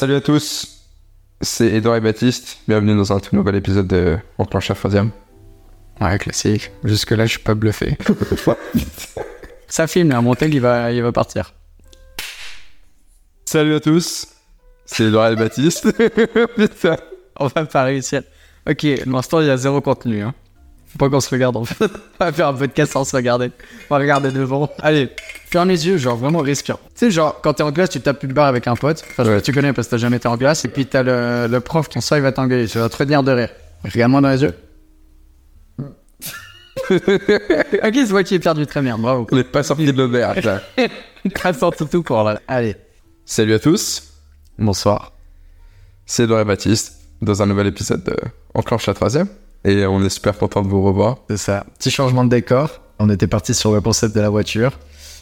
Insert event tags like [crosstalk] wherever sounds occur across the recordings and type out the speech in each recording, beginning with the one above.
Salut à tous, c'est Edouard et Baptiste. Bienvenue dans un tout nouvel épisode de Enclenche à troisième. Ouais, classique. Jusque-là, je suis pas bluffé. [laughs] Ça filme, là. Mon tel, il va, il va partir. Salut à tous, c'est Edouard et Baptiste. Putain. [laughs] On va pas réussir. Ok, l'instant, il y a zéro contenu. Hein. Faut pas qu'on se regarde, en fait. [laughs] On va faire un podcast sans se regarder. On va regarder devant. Allez, ferme les yeux, genre vraiment respire. Tu sais, genre, quand t'es en classe, tu tapes une barre avec un pote. Enfin, Ouais. tu connais parce que t'as jamais été en classe. Et puis t'as le, le prof qui sort, il va t'engueuler. Tu vas te retenir de rire. Regarde-moi dans les yeux. [laughs] ok, c'est moi qui ai perdu. Très bien, bravo. On n'est pas sorti de l'auberge là. [laughs] Grâce en tout tout pour là. Allez. Salut à tous, Bonsoir. c'est Edouard et Baptiste dans un nouvel épisode de Enclenche à troisième. Et on est super content de vous revoir. C'est ça. Petit changement de décor. On était parti sur le concept de la voiture.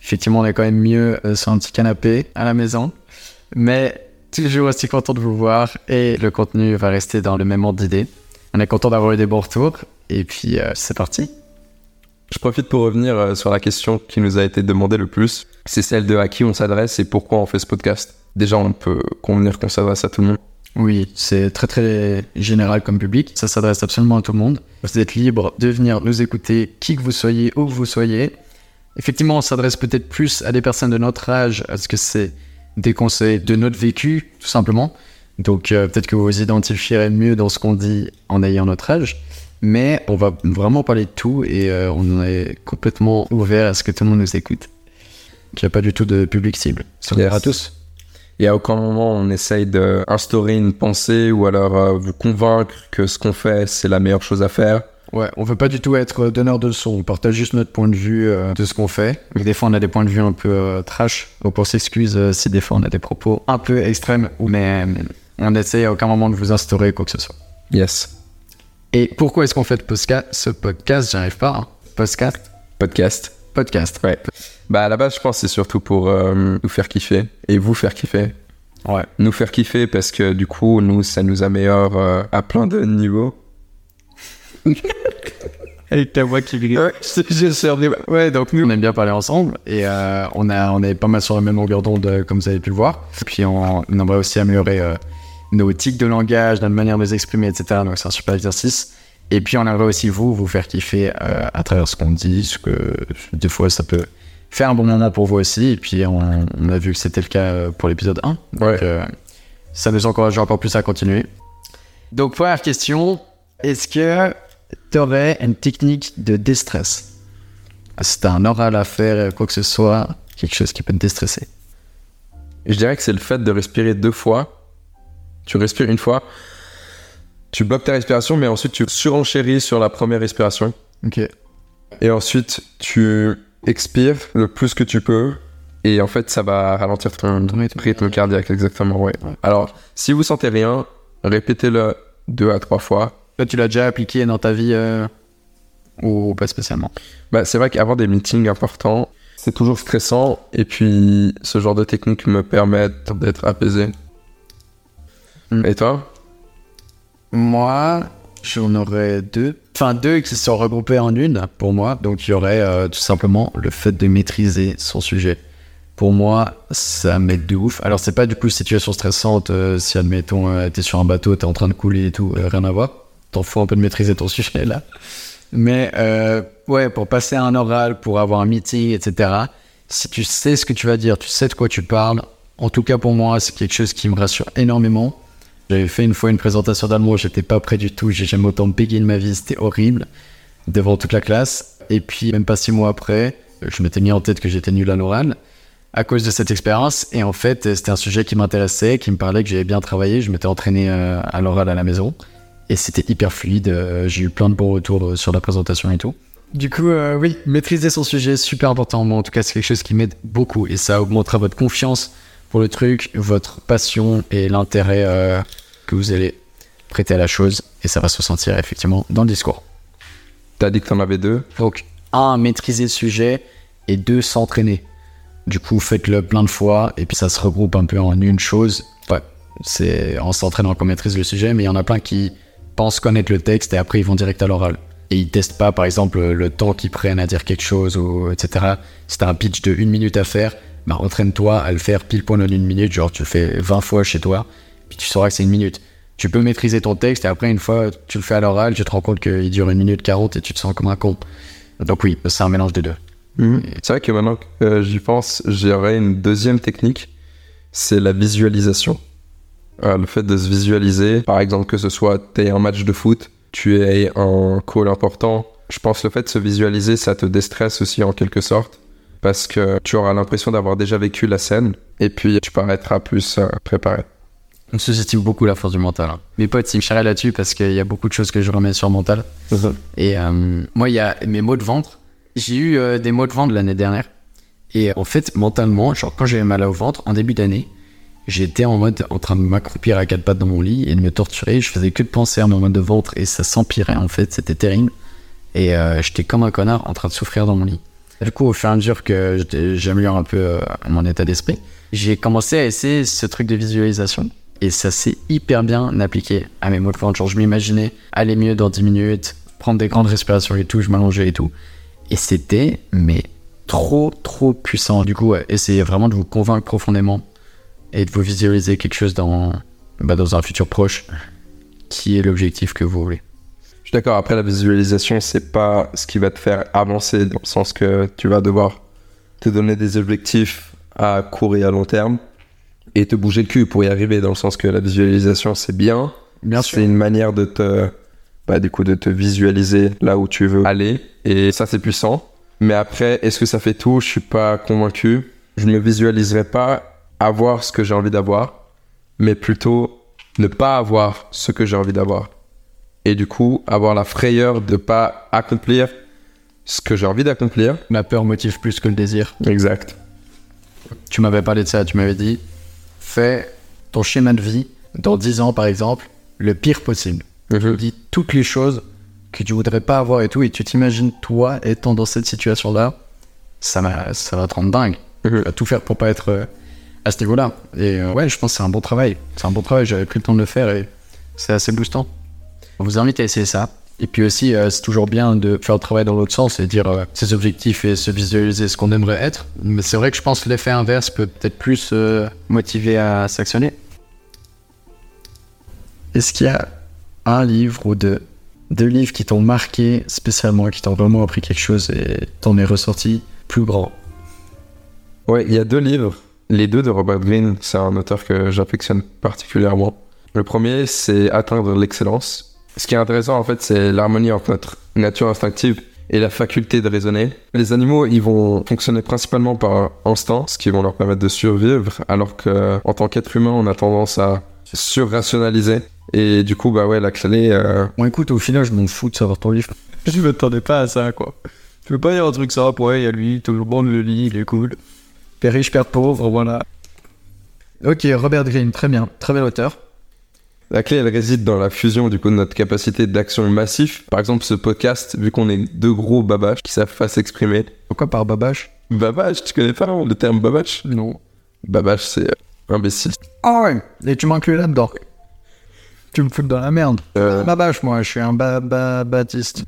Effectivement, on est quand même mieux euh, sur un petit canapé à la maison. Mais toujours aussi content de vous voir. Et le contenu va rester dans le même ordre d'idée. On est content d'avoir eu des bons retours. Et puis, euh, c'est parti. Je profite pour revenir euh, sur la question qui nous a été demandée le plus. C'est celle de à qui on s'adresse et pourquoi on fait ce podcast. Déjà, on peut convenir qu'on s'adresse à tout le monde. Oui, c'est très très général comme public. Ça s'adresse absolument à tout le monde. Vous êtes libre de venir nous écouter, qui que vous soyez, où que vous soyez. Effectivement, on s'adresse peut-être plus à des personnes de notre âge, parce que c'est des conseils de notre vécu, tout simplement. Donc euh, peut-être que vous vous identifierez mieux dans ce qu'on dit en ayant notre âge. Mais on va vraiment parler de tout et euh, on est complètement ouvert à ce que tout le monde nous écoute. Il n'y a pas du tout de public cible. C'est à tous. Et à aucun moment on essaye d'instaurer une pensée ou alors euh, vous convaincre que ce qu'on fait c'est la meilleure chose à faire. Ouais, on veut pas du tout être donneur de leçons, on partage juste notre point de vue euh, de ce qu'on fait. Mais des fois on a des points de vue un peu euh, trash, donc on s'excuse si des fois on a des propos un peu extrêmes, mais on essaie à aucun moment de vous instaurer quoi que ce soit. Yes. Et pourquoi est-ce qu'on fait ce podcast? J'arrive pas. Hein. Podcast Podcast. Podcast. Ouais. Bah à la base je pense que c'est surtout pour euh, nous faire kiffer et vous faire kiffer. Ouais. Nous faire kiffer parce que du coup nous ça nous améliore euh, à plein de niveaux. [laughs] Avec ta voix qui grille. Ouais, je sais, Ouais, donc nous on aime bien parler ensemble et euh, on, a, on est pas mal sur la même longueur d'onde comme vous avez pu le voir. Et puis on, on aimerait aussi améliorer nos tics de langage, notre manière de nous exprimer, etc. Donc c'est un super exercice. Et puis on aimerait aussi vous, vous faire kiffer euh, à travers ce qu'on dit, ce que des fois ça peut faire un bon moment pour vous aussi. Et puis on, on a vu que c'était le cas euh, pour l'épisode 1. Donc euh, ça nous encourage encore plus à continuer. Donc première question, est-ce que tu aurais une technique de déstress? Si t'as un oral à faire, quoi que ce soit, quelque chose qui peut te déstresser. Je dirais que c'est le fait de respirer deux fois. Tu respires une fois, tu bloques ta respiration, mais ensuite tu surenchéris sur la première respiration. Ok. Et ensuite tu expires le plus que tu peux. Et en fait, ça va ralentir ton Ton rythme. rythme cardiaque, exactement, ouais. Ouais. Alors, si vous sentez rien, répétez-le deux à trois fois. Là, tu l'as déjà appliqué dans ta vie euh, ou pas spécialement? Bah, c'est vrai qu'avoir des meetings importants, c'est toujours stressant. Et puis, ce genre de technique me permet d'être apaisé. Mm. Et toi? Moi, j'en aurais deux. Enfin, deux qui sont regroupés en une pour moi. Donc, il y aurait euh, tout simplement le fait de maîtriser son sujet. Pour moi, ça m'aide de ouf. Alors, c'est pas du coup situation stressante euh, si, admettons, euh, t'es sur un bateau, t'es en train de couler et tout, euh, rien à voir. T'en fous un peu de maîtriser ton [laughs] sujet là. Mais ouais, pour passer un oral, pour avoir un meeting, etc., si tu sais ce que tu vas dire, tu sais de quoi tu parles, en tout cas pour moi, c'est quelque chose qui me rassure énormément. J'avais fait une fois une présentation d'allemand, j'étais pas prêt du tout, j'ai jamais autant bégayé de ma vie, c'était horrible, devant toute la classe. Et puis, même pas six mois après, je m'étais mis en tête que j'étais nul à l'oral à cause de cette expérience. Et en fait, c'était un sujet qui m'intéressait, qui me parlait, que j'avais bien travaillé. Je m'étais entraîné euh, à l'oral à la maison. Et c'était hyper fluide. euh, J'ai eu plein de bons retours euh, sur la présentation et tout. Du coup, oui, maîtriser son sujet, super important. Moi, en tout cas, c'est quelque chose qui m'aide beaucoup. Et ça augmentera votre confiance pour le truc, votre passion et l'intérêt que vous allez prêter à la chose. Et ça va se ressentir effectivement dans le discours. T'as dit que t'en avais deux Donc, un, maîtriser le sujet et deux, s'entraîner. Du coup, faites-le plein de fois et puis ça se regroupe un peu en une chose. Ouais, c'est en s'entraînant qu'on maîtrise le sujet, mais il y en a plein qui pensent connaître le texte et après ils vont direct à l'oral. Et ils testent pas, par exemple, le temps qu'ils prennent à dire quelque chose, ou etc. Si t'as un pitch de une minute à faire, bah entraîne-toi à le faire pile poil en une minute, genre tu le fais 20 fois chez toi, puis tu sauras que c'est une minute. Tu peux maîtriser ton texte et après, une fois, tu le fais à l'oral, tu te rends compte qu'il dure une minute 40 et tu te sens comme un con. Donc oui, c'est un mélange des deux. Mhm. C'est vrai que maintenant que euh, j'y pense, j'aurais une deuxième technique, c'est la visualisation. Euh, le fait de se visualiser, par exemple que ce soit tu un match de foot, tu aies un call important, je pense le fait de se visualiser, ça te déstresse aussi en quelque sorte, parce que tu auras l'impression d'avoir déjà vécu la scène, et puis tu paraîtras plus euh, préparé. On sous-estime beaucoup la force du mental. Hein. Mes potes, ils me charrient là-dessus parce qu'il y a beaucoup de choses que je remets sur mental. Et moi, il y a mes mots de ventre j'ai eu euh, des maux de ventre l'année dernière. Et en fait, mentalement, genre quand j'avais mal au ventre, en début d'année, j'étais en mode en train de m'accroupir à quatre pattes dans mon lit et de me torturer. Je faisais que de penser à mon mal de ventre et ça s'empirait en fait, c'était terrible. Et euh, j'étais comme un connard en train de souffrir dans mon lit. Du coup, au fur et à mesure que j'améliore un peu euh, mon état d'esprit, j'ai commencé à essayer ce truc de visualisation. Et ça s'est hyper bien appliqué à mes maux de. Genre, je m'imaginais aller mieux dans 10 minutes, prendre des grandes respirations et tout, je m'allongeais et tout. Et c'était, mais trop, trop puissant. Du coup, essayez vraiment de vous convaincre profondément et de vous visualiser quelque chose dans, bah, dans un futur proche qui est l'objectif que vous voulez. Je suis d'accord. Après, la visualisation, c'est pas ce qui va te faire avancer dans le sens que tu vas devoir te donner des objectifs à court et à long terme et te bouger le cul pour y arriver dans le sens que la visualisation, c'est bien. Bien C'est une manière de te bah, du coup, de te visualiser là où tu veux aller. Et ça, c'est puissant. Mais après, est-ce que ça fait tout? Je suis pas convaincu. Je ne me visualiserai pas avoir ce que j'ai envie d'avoir, mais plutôt ne pas avoir ce que j'ai envie d'avoir. Et du coup, avoir la frayeur de pas accomplir ce que j'ai envie d'accomplir. La peur motive plus que le désir. Exact. Tu m'avais parlé de ça, tu m'avais dit, fais ton schéma de vie dans 10 ans par exemple, le pire possible. Je dis toutes les choses que tu voudrais pas avoir et tout, et tu t'imagines toi étant dans cette situation-là, ça, ça va te rendre dingue. Tu vas tout faire pour pas être euh, à ce niveau-là. Et euh, ouais, je pense que c'est un bon travail. C'est un bon travail, j'avais pris le temps de le faire et c'est assez boostant. On vous invite à essayer ça. Et puis aussi, euh, c'est toujours bien de faire le travail dans l'autre sens et dire ses objectifs et se visualiser ce qu'on aimerait être. Mais c'est vrai que je pense que l'effet inverse peut peut-être plus motiver à s'actionner. Est-ce qu'il y a un livre ou deux, deux livres qui t'ont marqué spécialement, qui t'ont vraiment appris quelque chose et t'en es ressorti plus grand? Ouais, il y a deux livres. Les deux de Robert Greene, c'est un auteur que j'affectionne particulièrement. Le premier, c'est Atteindre l'excellence. Ce qui est intéressant, en fait, c'est l'harmonie entre notre nature instinctive et la faculté de raisonner. Les animaux, ils vont fonctionner principalement par instinct, ce qui va leur permettre de survivre, alors qu'en tant qu'être humain, on a tendance à surrationaliser et du coup, bah ouais, la clé. Euh... Bon, écoute, au final, je m'en fous de savoir ton livre. [laughs] je m'attendais pas à ça, quoi. Je veux pas dire un truc ça, ouais, il y a lui, tout le monde le lit, il est cool. Père riche, père pauvre, voilà. Ok, Robert Greene, très bien, très bel auteur. La clé, elle réside dans la fusion du coup de notre capacité d'action massif. Par exemple, ce podcast, vu qu'on est deux gros babaches qui savent pas s'exprimer. Pourquoi par babache? Babache, tu connais pas le terme babache? Non. Babache, c'est imbécile. Ah ouais, et tu m'inclus là-dedans. Tu me fous dans la merde. Euh... Babache, moi, je suis un ba baptiste.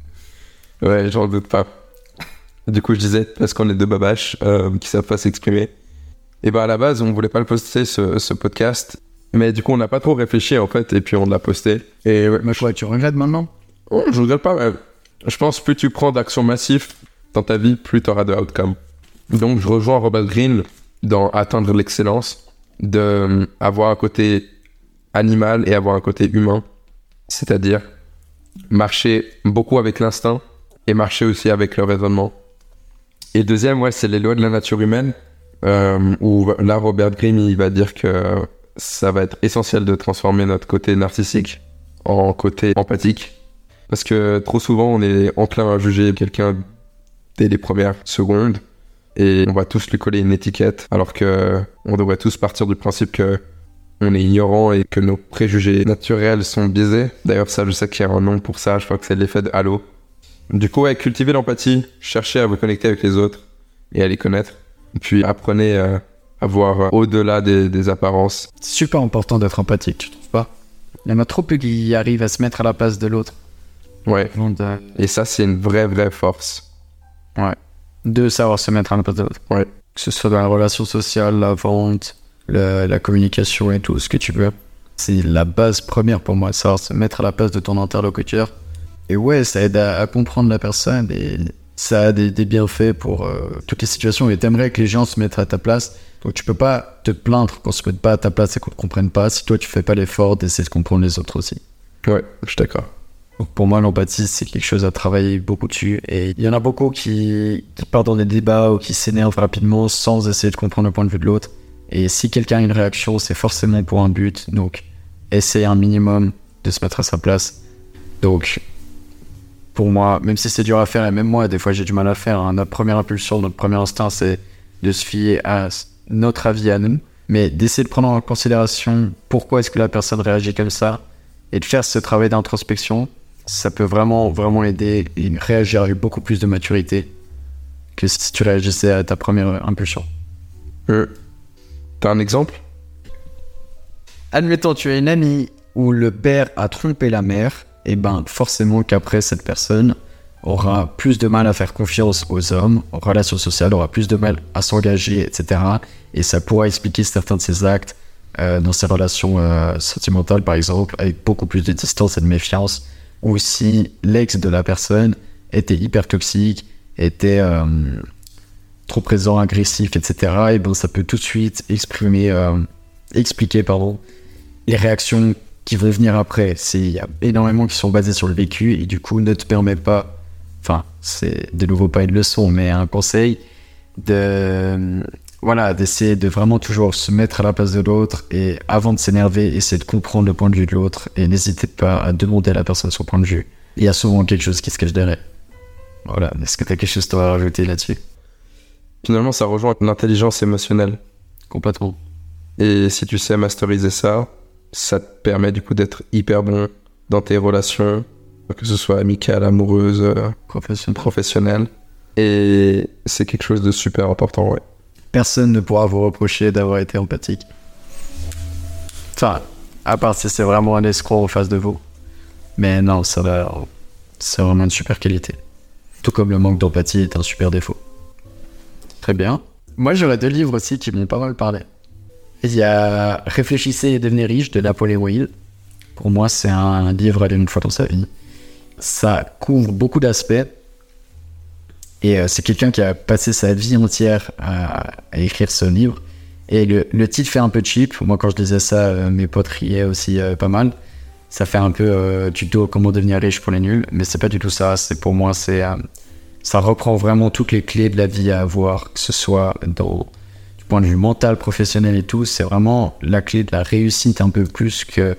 Ouais, j'en doute pas. Du coup, je disais, parce qu'on est deux babaches euh, qui savent pas s'exprimer. Et bah, à la base, on voulait pas le poster, ce, ce podcast. Mais du coup, on n'a pas trop réfléchi, en fait, et puis on l'a posté. Et ouais. Mais quoi, tu regrettes maintenant? Oh, Je regrette pas, mais je pense plus tu prends d'actions massives dans ta vie, plus tu auras de outcome. Donc, je rejoins Robert Greene dans atteindre l'excellence, de euh, avoir un côté animal et avoir un côté humain. C'est-à-dire marcher beaucoup avec l'instinct et marcher aussi avec le raisonnement. Et deuxième, ouais, c'est les lois de la nature humaine, euh, où là, Robert Grimm, il va dire que ça va être essentiel de transformer notre côté narcissique en côté empathique. Parce que trop souvent, on est enclin à juger quelqu'un dès les premières secondes et on va tous lui coller une étiquette, alors que on devrait tous partir du principe que on est ignorant et que nos préjugés naturels sont biaisés. D'ailleurs, ça, je sais qu'il y a un nom pour ça, je crois que c'est l'effet de halo. Du coup, ouais, cultivez l'empathie, cherchez à vous connecter avec les autres et à les connaître. Puis apprenez euh, à voir euh, au-delà des, apparences. C'est super important d'être empathique, tu trouves pas? Il y en a trop peu qui arrivent à se mettre à la place de l'autre. Ouais. Et ça, c'est une vraie, vraie force. Ouais. De savoir se mettre à la place de l'autre. Ouais. Que ce soit dans la relation sociale, la vente, la, communication et tout ce que tu veux. C'est la base première pour moi, savoir se mettre à la place de ton interlocuteur. Et ouais, ça aide à, à comprendre la personne et ça a des, des bienfaits pour euh, toutes les situations. Et t'aimerais que les gens se mettent à ta place. Donc tu peux pas te plaindre qu'on se mette pas à ta place et qu'on te comprenne pas si toi tu fais pas l'effort d'essayer de comprendre les autres aussi. Ouais, je suis d'accord. Donc pour moi, l'empathie, c'est quelque chose à travailler beaucoup dessus. Et il y en a beaucoup qui, qui partent dans des débats ou qui s'énervent rapidement sans essayer de comprendre le point de vue de l'autre. Et si quelqu'un a une réaction, c'est forcément pour un but. Donc, essayer un minimum de se mettre à sa place. Donc, pour moi, même si c'est dur à faire, et même moi, des fois, j'ai du mal à faire, hein, notre première impulsion, notre premier instinct, c'est de se fier à notre avis à nous. Mais d'essayer de prendre en considération pourquoi est-ce que la personne réagit comme ça et de faire ce travail d'introspection, ça peut vraiment, vraiment aider et réagir avec beaucoup plus de maturité que si tu réagissais à ta première impulsion. Euh, T'as un exemple? Admettons, tu as une amie où le père a trompé la mère, et ben forcément qu'après cette personne aura plus de mal à faire confiance aux hommes, aux relations sociales, aura plus de mal à s'engager, etc. Et ça pourra expliquer certains de ses actes euh, dans ses relations euh, sentimentales, par exemple, avec beaucoup plus de distance et de méfiance, ou si l'ex de la personne était hyper toxique, était euh, trop présent, agressif, etc. Et ben ça peut tout de suite expliquer, les réactions qui vont venir après. C'est- Il y a énormément qui sont basées sur le vécu et du coup ne te permet pas, enfin c'est de nouveau pas une leçon mais un conseil de voilà d'essayer de vraiment toujours se mettre à la place de l'autre et avant de s'énerver essayer de comprendre le point de vue de l'autre et n'hésitez pas à demander à la personne son point de vue. Il y a souvent quelque chose qui se cache derrière. Voilà, est-ce que tu as quelque chose à rajouter là-dessus? Finalement, ça rejoint l'intelligence émotionnelle. Complètement. Et si tu sais masteriser ça, ça te permet du coup d'être hyper bon dans tes relations, que ce soit amicales, amoureuses, euh, Professionnel. professionnelles. Et c'est quelque chose de super important, ouais. personne ne pourra vous reprocher d'avoir été empathique. Enfin, à part si c'est vraiment un escroc en face de vous. Mais non, ça va. C'est vraiment une super qualité. Tout comme le manque d'empathie est un super défaut. Très bien. Moi, j'aurais deux livres aussi qui m'ont pas mal parlé. Il y a Réfléchissez et devenez riche de Napoléon Hill. Pour moi, c'est un livre à une fois dans sa vie. Ça couvre beaucoup d'aspects. Et euh, c'est quelqu'un qui a passé sa vie entière à, écrire ce livre. Et le, titre fait un peu cheap. Moi, quand je lisais ça, euh, mes potes riaient aussi euh, pas mal. Ça fait un peu tuto comment devenir riche pour les nuls. Mais c'est pas du tout ça. C'est pour moi, c'est ça reprend vraiment toutes les clés de la vie à avoir, que ce soit dans, point de vue mental, professionnel et tout. C'est vraiment la clé de la réussite un peu plus que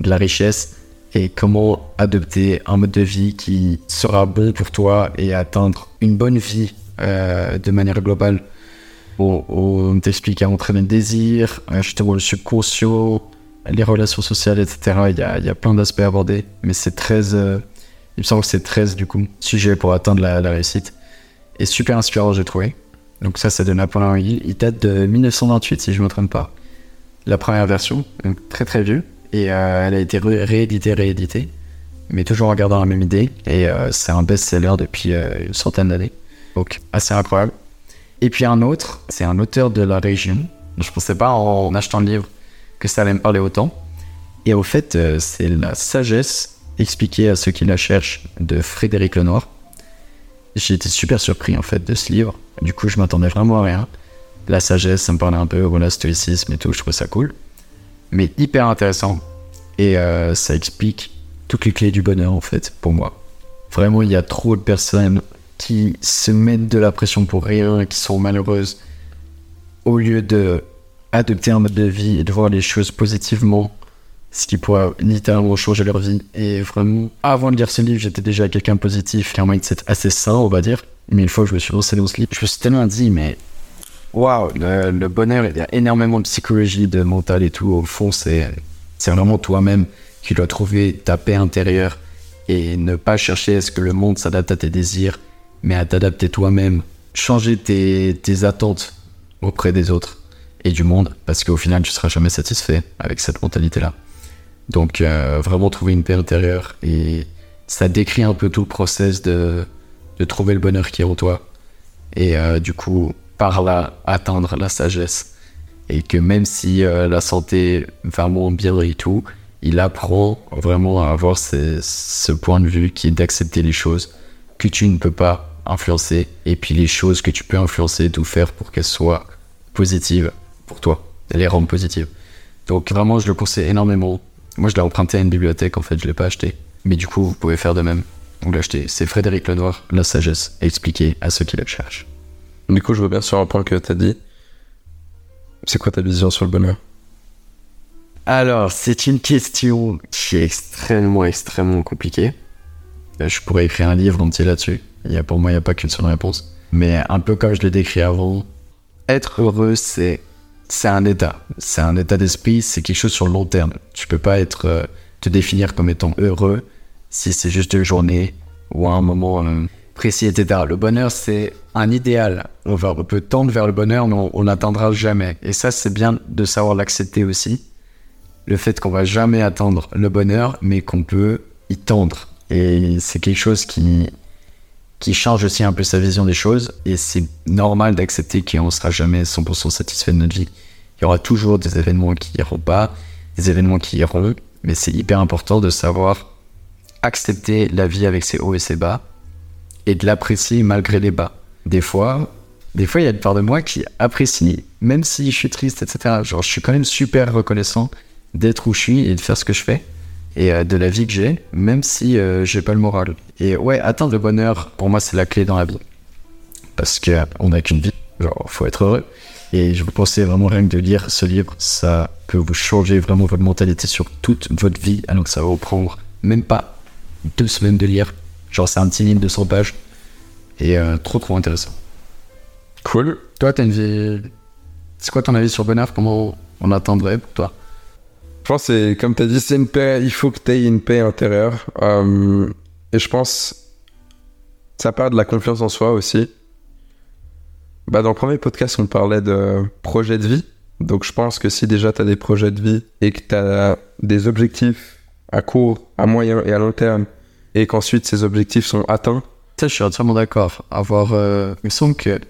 de la richesse et comment adopter un mode de vie qui sera bon pour toi et atteindre une bonne vie euh, de manière globale. On t'explique à entraîner le désir, euh, justement le subconscient, les relations sociales, etc. Il y a, plein d'aspects abordés, mais c'est 13, euh, il me semble que c'est 13 du coup, sujets pour atteindre la, la réussite. Et super inspirant, j'ai trouvé. Donc ça, c'est de Napoléon Hill. Il date de 1928, si je ne me pas. La première version, donc très très vieux. Et euh, elle a été ré- rééditée, rééditée. Mais toujours en gardant la même idée. Et euh, c'est un best-seller depuis euh, une centaine d'années. Donc assez incroyable. Et puis un autre, c'est un auteur de la région. Je pensais pas en achetant le livre que ça allait me parler autant. Et au fait, c'est la sagesse expliquée à ceux qui la cherchent de Frédéric Lenoir. J'ai été super surpris en fait de ce livre. Du coup, je m'attendais vraiment à rien. La sagesse, ça me parlait un peu, voilà, stoïcisme et tout, je trouvais ça cool. Mais hyper intéressant. Et euh, ça explique toutes les clés du bonheur en fait, pour moi. Vraiment, il y a trop de personnes qui se mettent de la pression pour rien, et qui sont malheureuses, au lieu de adopter un mode de vie et de voir les choses positivement, ce qui pourrait littéralement changer leur vie. Et vraiment, avant de lire ce livre, j'étais déjà quelqu'un positif, qui a un assez sain, on va dire. Mais une fois que je me suis lancé dans ce livre, je me suis tellement dit, mais waouh, le, bonheur, il y a énormément de psychologie, de mental et tout. Au fond, c'est vraiment toi-même qui dois trouver ta paix intérieure et ne pas chercher à ce que le monde s'adapte à tes désirs, mais à t'adapter toi-même. Changer tes, tes attentes auprès des autres et du monde, parce qu'au final, tu seras jamais satisfait avec cette mentalité-là. Donc, euh, vraiment trouver une paix intérieure et ça décrit un peu tout le process de, trouver le bonheur qui est en toi et euh, du coup, par là, atteindre la sagesse Et que même si euh, la santé va moins bien et tout, il apprend vraiment à avoir ce, point de vue qui est d'accepter les choses que tu ne peux pas influencer et puis les choses que tu peux influencer, tout faire pour qu'elles soient positives pour toi, les rendre positives. Donc vraiment, je le conseille énormément. Moi, je l'ai emprunté à une bibliothèque, en fait, je l'ai pas acheté. Mais du coup, vous pouvez faire de même. Donc l'acheter. C'est Frédéric Lenoir, La sagesse expliquée à ceux qui la cherchent. Du coup, je reviens sur un point que tu as dit. C'est quoi ta vision sur le bonheur? Alors, c'est une question qui est extrêmement, extrêmement compliquée. Je pourrais écrire un livre entier là-dessus. Il y a, pour moi, il n'y a pas qu'une seule réponse. Mais un peu comme je l'ai décrit avant, être heureux, c'est c'est un état. C'est un état d'esprit, c'est quelque chose sur le long terme. Tu peux pas être euh, te définir comme étant heureux si c'est juste une journée ou un moment euh, précis, etc. Le bonheur, c'est un idéal. On, va, peut tendre vers le bonheur, mais on n'atteindra jamais. Et ça, c'est bien de savoir l'accepter aussi. Le fait qu'on va jamais atteindre le bonheur, mais qu'on peut y tendre. Et c'est quelque chose qui, qui change aussi un peu sa vision des choses. Et c'est normal d'accepter qu'on ne sera jamais 100% satisfait de notre vie. Il y aura toujours des événements qui iront pas, des événements qui iront. Mais c'est hyper important de savoir accepter la vie avec ses hauts et ses bas et de l'apprécier malgré les bas. Des fois, des fois, il y a une part de moi qui apprécie, même si je suis triste, etc. Je suis quand même super reconnaissant d'être où je suis et de faire ce que je fais et euh, de la vie que j'ai, même si euh, j'ai pas le moral. Et ouais, atteindre le bonheur, pour moi, c'est la clé dans la vie. Parce que euh, on n'a qu'une vie, genre, faut être heureux. Et je vous conseille vraiment rien que de lire ce livre, ça peut vous changer vraiment votre mentalité sur toute votre vie, alors que ça va vous prendre même pas deux semaines de lire. Genre, c'est un petit livre de 100 pages. Et euh, trop, trop intéressant. Cool. Toi, t'as une vie. C'est quoi ton avis sur le bonheur? Comment on atteindrait pour toi? Je pense c'est, comme tu as dit, c'est une paix. Il faut que tu aies une paix intérieure. Euh, et je pense ça part de la confiance en soi aussi. Bah, dans le premier podcast, on parlait de projet de vie. Donc je pense que si déjà tu as des projets de vie et que tu as des objectifs à court, à moyen et à long terme, et qu'ensuite ces objectifs sont atteints, Ça, je suis entièrement d'accord. Avoir. Euh, il me semble que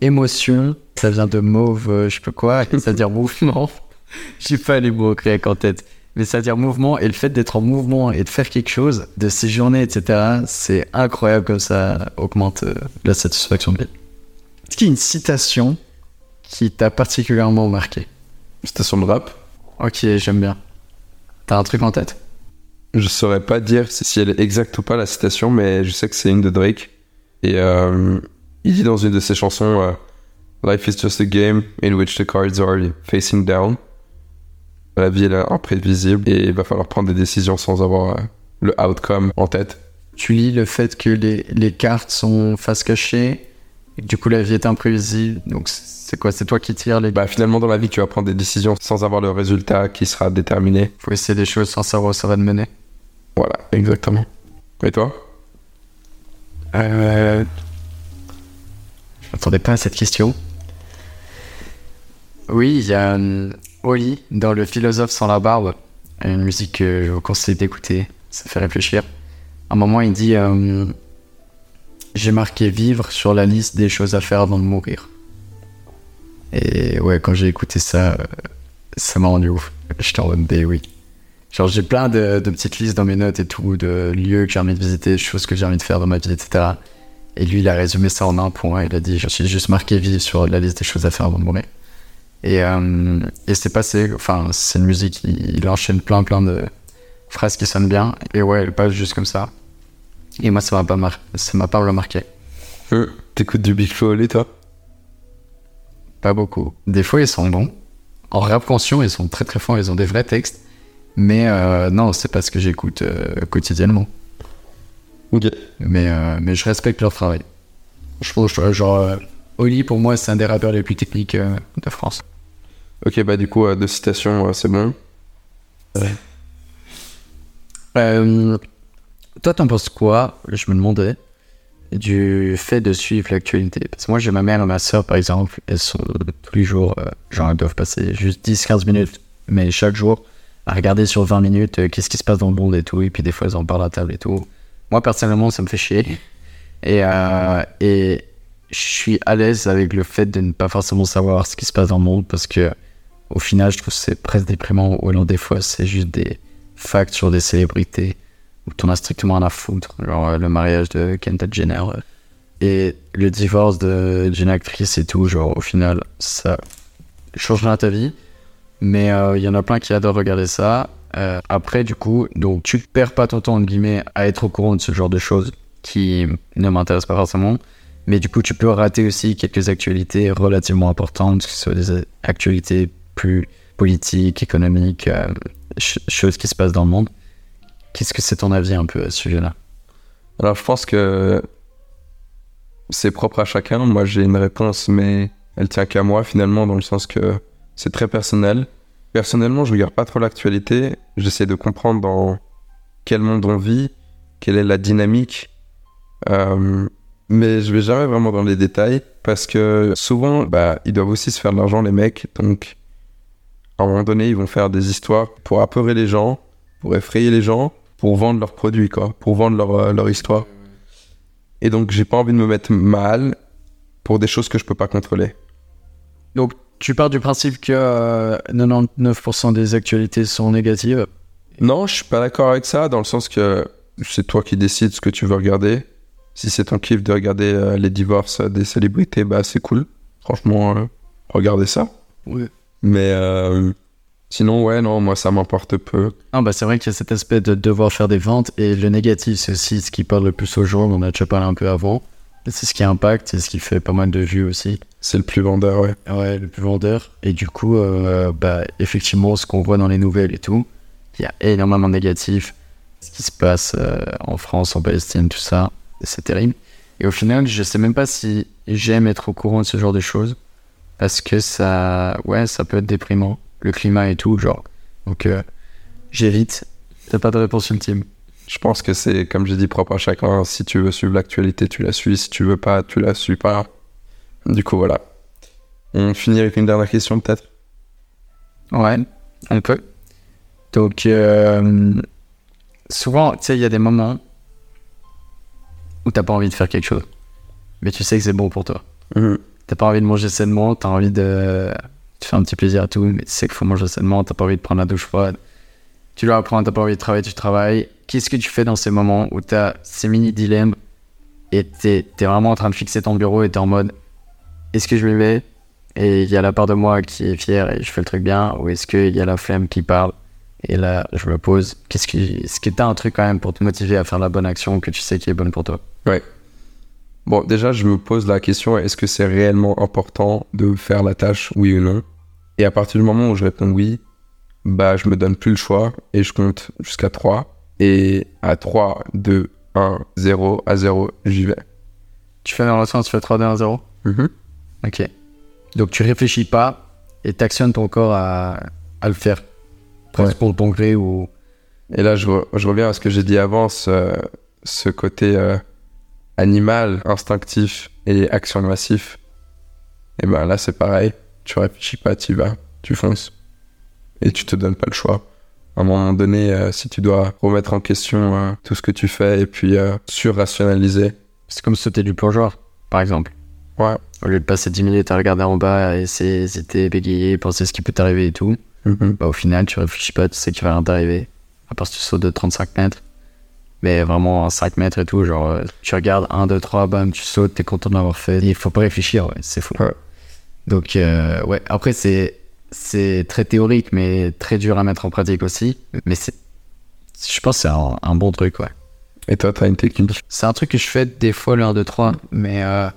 émotion, ça vient de mauve, euh, je sais pas quoi, et ça veut dire [laughs] mouvement. [laughs] J'ai pas les mots grecs en tête. Mais ça veut dire mouvement, et le fait d'être en mouvement et de faire quelque chose, de séjourner, etc., c'est incroyable comme ça augmente euh, la satisfaction de vie. Est-ce qu'il y a une citation qui t'a particulièrement marqué? Citation de rap, Ok, j'aime bien. T'as un truc en tête? Je saurais pas dire si si elle est exacte ou pas la citation, mais je sais que c'est une de Drake. Et euh, il dit dans une de ses chansons euh, Life is just a game in which the cards are facing down. La vie est imprévisible et il va falloir prendre des décisions sans avoir euh, le outcome en tête. Tu lis le fait que les, les cartes sont face cachée, et que du coup la vie est imprévisible. Donc c'est quoi? C'est toi qui tires les. Bah finalement dans la vie tu vas prendre des décisions sans avoir le résultat qui sera déterminé. Faut essayer des choses sans savoir où ça va te mener. Voilà, exactement. Et toi? Euh... Je m'attendais pas à cette question. Oui, il y a Oli dans Le philosophe sans la barbe, une musique que je vous conseille d'écouter, ça fait réfléchir. À un moment, il dit euh, J'ai marqué vivre sur la liste des choses à faire avant de mourir. Et ouais, quand j'ai écouté ça, euh, ça m'a rendu ouf. J'étais en mode B, oui. Genre, j'ai plein de petites listes dans mes notes et tout, de lieux que j'ai envie de visiter, de choses que j'ai envie de faire dans ma vie, etc. Et lui, il a résumé ça en un point. Il a dit J'ai juste marqué vivre sur la liste des choses à faire avant de mourir. Et, euh, et c'est passé, enfin, c'est une musique, il, il enchaîne plein, plein de phrases qui sonnent bien. Et ouais, elle passe juste comme ça. Et moi, ça m'a pas, mar ça m'a pas remarqué. euh, T'écoutes du Big Flo et toi? Pas beaucoup. Des fois, ils sont bons. En rap conscient, ils sont très très forts, ils ont des vrais textes. Mais euh, non, c'est pas ce que j'écoute euh, quotidiennement. Ok. Mais, mais je respecte leur travail. Je trouve, je- genre, Oli, pour moi, c'est un des rappeurs les plus techniques euh, de France. Ok, bah du coup, euh, deux citations, euh, c'est bon. Euh, toi, t'en penses quoi Je me demandais du fait de suivre l'actualité? Parce que moi, j'ai ma mère et ma soeur, par exemple, elles sont tous les jours, euh, genre, elles doivent passer juste 10-15 minutes, mais chaque jour, à regarder sur 20 minutes euh, qu'est-ce qui se passe dans le monde et tout. Et puis, des fois, elles en parlent à table et tout. Moi, personnellement, ça me fait chier. Et, euh, et je suis à l'aise avec le fait de ne pas forcément savoir ce qui se passe dans le monde parce que au final, je trouve que c'est presque déprimant. Ou alors, des fois, c'est juste des facts sur des célébrités où t'en as strictement rien à foutre. Genre euh, le mariage de Kendall Jenner euh, et le divorce d'une actrice et tout. Genre, au final, ça changera ta vie. Mais euh, il y en a plein qui adorent regarder ça. Après, du coup, donc tu perds pas ton temps, entre guillemets, à être au courant de ce genre de choses qui ne m'intéressent pas forcément. Mais du coup, tu peux rater aussi quelques actualités relativement importantes, que ce soit des actualités plus politiques, économiques, euh, ch- choses qui se passent dans le monde. Qu'est-ce que c'est ton avis un peu à ce sujet-là? Alors, je pense que c'est propre à chacun. Moi, j'ai une réponse, mais elle tient qu'à moi finalement, dans le sens que c'est très personnel. Personnellement, je regarde pas trop l'actualité. J'essaie de comprendre dans quel monde on vit, quelle est la dynamique. Euh, mais je vais jamais vraiment dans les détails parce que souvent, bah, ils doivent aussi se faire de l'argent, les mecs. Donc, à un moment donné, ils vont faire des histoires pour apeurer les gens, pour effrayer les gens, pour vendre leurs produits, quoi, pour vendre leur, euh, leur histoire. Et donc, j'ai pas envie de me mettre mal pour des choses que je peux pas contrôler. Donc, tu pars du principe que euh, 99% des actualités sont négatives? Non, je suis pas d'accord avec ça, dans le sens que c'est toi qui décides ce que tu veux regarder. Si c'est ton kiff de regarder euh, les divorces des célébrités, bah c'est cool. Franchement, euh, regardez ça. Oui. Mais euh, sinon, ouais, non, moi ça m'importe peu. Non, bah c'est vrai qu'il y a cet aspect de devoir faire des ventes et le négatif, c'est aussi ce qui parle le plus aux gens. On en a déjà parlé un peu avant. C'est ce qui impacte, c'est ce qui fait pas mal de vues aussi. C'est le plus vendeur, ouais. Ouais, le plus vendeur. Et du coup, euh, bah, effectivement, ce qu'on voit dans les nouvelles et tout, il y a énormément de négatifs. Ce qui se passe euh, en France, en Palestine, tout ça, c'est terrible. Et au final, je sais même pas si j'aime être au courant de ce genre de choses. Parce que ça, ouais, ça peut être déprimant. Le climat et tout, genre. Donc, euh, j'évite. T'as pas de réponse ultime. Je pense que c'est, comme j'ai dit, propre à chacun. Si tu veux suivre l'actualité, tu la suis. Si tu veux pas, tu la suis pas. Du coup, voilà. On finit avec une dernière question, peut-être? Ouais, on peut. Donc, euh, souvent, tu sais, il y a des moments où t'as pas envie de faire quelque chose. Mais tu sais que c'est bon pour toi. T'as pas envie de manger sainement, t'as envie de te faire un petit plaisir à tout, mais tu sais qu'il faut manger sainement, t'as pas envie de prendre la douche froide. Tu dois apprendre, t'as pas envie de travailler, tu travailles. Qu'est-ce que tu fais dans ces moments où t'as ces mini dilemmes et t'es es vraiment en train de fixer ton bureau et t'es en mode est-ce que je m'y mets et il y a la part de moi qui est fière et je fais le truc bien ou est-ce qu'il y a la flemme qui parle? Et là je me pose qu'est-ce que est-ce que t'as un truc quand même pour te motiver à faire la bonne action que tu sais qui est bonne pour toi? Ouais. Bon, déjà, je me pose la question est-ce que c'est réellement important de faire la tâche, oui ou non? Et à partir du moment où je réponds oui, bah, je me donne plus le choix et je compte jusqu'à 3. Et à 3, 2, 1, 0, à 0, j'y vais. tu fais dans le sens tu fais 3 2 1 0 Mhm. ok donc tu réfléchis pas et t'actionnes ton corps à, à le faire presque Ouais. pour ton gré ou Et là, je, re- je reviens à ce que j'ai dit avant, ce, ce côté euh, animal, instinctif et action massif. Et ben là, c'est pareil. Tu réfléchis pas, tu vas, tu fonces. Et tu te donnes pas le choix. À un moment donné, euh, si tu dois remettre en question euh, tout ce que tu fais et puis euh, surrationaliser, c'est comme sauter du plongeoir par exemple ouais. au lieu de passer 10 minutes à regarder en bas à essayer hésiter bégayer penser ce qui peut t'arriver et tout Mhm. bah, au final, tu réfléchis pas, tu sais qu'il va rien t'arriver. À part si tu sautes de 35 mètres. Mais vraiment, à 5 mètres et tout, genre, euh, tu regardes 1, 2, 3, bam, tu sautes, t'es content de l'avoir fait. Il faut pas réfléchir, ouais, c'est fou. Ouais. Donc, euh, ouais, après, c'est, c'est très théorique, mais très dur à mettre en pratique aussi. Mais c'est, je pense que c'est un, un bon truc, ouais. Et toi, t'as une technique? C'est un truc que je fais des fois le 1, 2, 3, mais euh,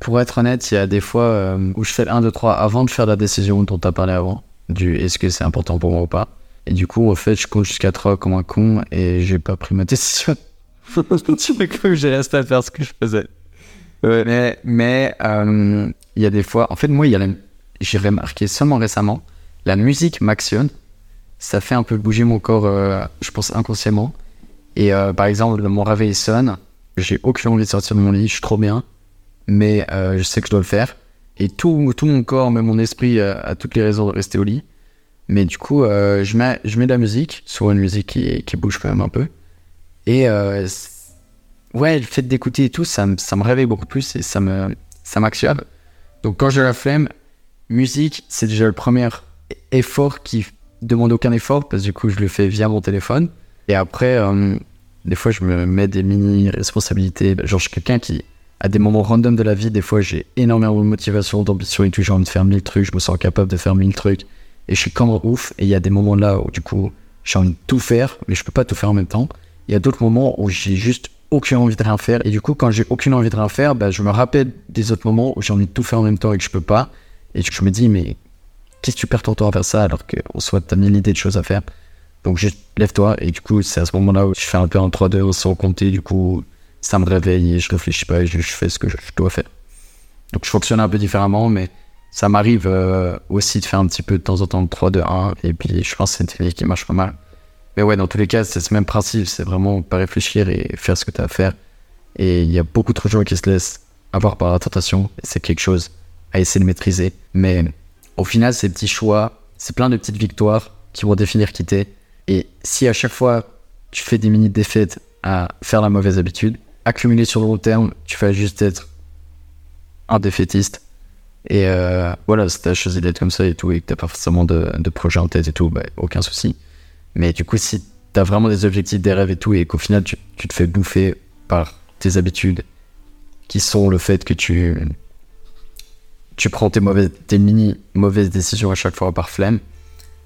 pour être honnête, il y a des fois euh, où je fais le 1, 2, 3 avant de faire la décision dont tu as parlé avant, du est-ce que c'est important pour moi ou pas. Et du coup, en fait, je compte jusqu'à 3 comme un con et j'ai pas pris ma décision. tu fais que j'ai resté à faire ce que je faisais. Mais, mais euh, il y a des fois, en fait, moi, la- j'ai remarqué seulement récemment, la musique m'actionne. Ça fait un peu bouger mon corps, euh, je pense inconsciemment. Et euh, par exemple, mon réveil sonne, j'ai aucune envie de sortir de mon lit, je suis trop bien, mais je sais que je dois le faire. Et tout, mon corps, même mon esprit, a toutes les raisons de rester au lit. Mais du coup, euh, je, mets, je mets de la musique, soit une musique qui, qui bouge quand même un peu. Et euh, ouais, le fait d'écouter et tout, ça, me- ça me réveille beaucoup plus et ça me ça m'actionne. Donc quand j'ai la flemme, musique, c'est déjà le premier effort qui demande aucun effort parce que du coup, je le fais via mon téléphone. Et après, euh, des fois, je me mets des mini responsabilités. Genre, je suis quelqu'un qui, à des moments random de la vie, des fois, j'ai énormément de motivation, d'ambition et tout. J'ai envie de faire mille trucs. Je me sens capable de faire mille trucs. Et je suis comme un ouf. Et il y a des moments là où, du coup, j'ai envie de tout faire, mais je peux pas tout faire en même temps. Il y a d'autres moments où j'ai juste aucune envie de rien faire. Et du coup, quand j'ai aucune envie de rien faire, bah, je me rappelle des autres moments où j'ai envie de tout faire en même temps et que je peux pas. Et je me dis, mais qu'est-ce que tu perds ton temps à faire ça alors qu'en soit t'as mille idées de choses à faire? Donc juste lève-toi et du coup c'est à ce moment-là où je fais un peu un 3-2 sans compter, du coup ça me réveille et je réfléchis pas et je, fais ce que je, dois faire. Donc je fonctionne un peu différemment mais ça m'arrive euh, aussi de faire un petit peu de temps en temps 3-2-1 et puis je pense que c'est une technique qui marche pas mal. Mais ouais, dans tous les cas, c'est ce même principe, c'est vraiment pas réfléchir et faire ce que tu as à faire. Et il y a beaucoup trop de gens qui se laissent avoir par la tentation, c'est quelque chose à essayer de maîtriser. Mais au final, ces petits choix, c'est plein de petites victoires qui vont définir qui t'es. Et si à chaque fois tu fais des mini défaites à faire la mauvaise habitude, accumuler sur le long terme, tu vas juste être un défaitiste. Et euh, voilà, si t'as choisi d'être comme ça et tout, et que t'as pas forcément de, de projet en tête et tout, bah, aucun souci. Mais du coup, si t'as vraiment des objectifs, des rêves et tout, et qu'au final tu, tu, te fais bouffer par tes habitudes, qui sont le fait que tu, tu prends tes, mauvaises, tes mini mauvaises décisions à chaque fois par flemme,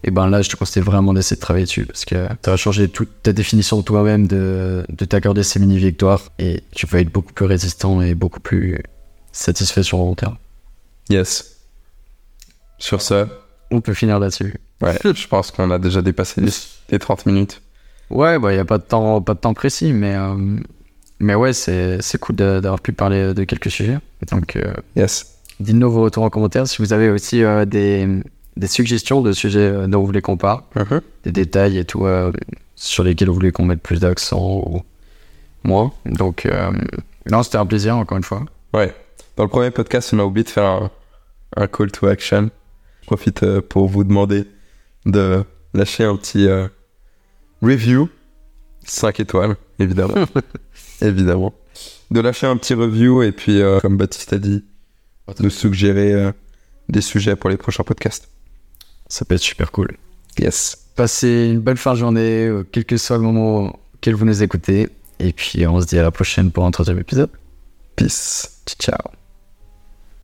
et ben là, je te conseille vraiment d'essayer de travailler dessus parce que ça va changer toute ta définition de toi-même, de, de t'accorder ces mini-victoires et tu vas être beaucoup plus résistant et beaucoup plus satisfait sur le long terme. Yes. Sur ce, on peut finir là-dessus. Ouais, je pense qu'on a déjà dépassé les 30 minutes. Ouais, bah, il n'y a pas de, temps, pas de temps précis, mais, euh, mais ouais, c'est cool d'avoir pu parler de quelques sujets. Donc, euh, yes. dites-nous vos retours en commentaire si vous avez aussi euh, des des suggestions de sujets euh, dont vous voulez qu'on parle, uh-huh. des détails et tout, euh, sur lesquels vous voulez qu'on mette plus d'accent ou moins. Donc, euh, non, c'était un plaisir, encore une fois. Ouais. Dans le premier podcast, on a oublié de faire un, call to action. Je profite pour vous demander de lâcher un petit review. 5 étoiles, évidemment. [laughs] évidemment. De lâcher un petit review et puis, comme Baptiste a dit, de suggérer des sujets pour les prochains podcasts. Ça peut être super cool. Yes. Passez une bonne fin de journée, euh, quel que soit le moment auquel vous nous écoutez. Et puis on se dit à la prochaine pour un troisième épisode. Peace. Ciao.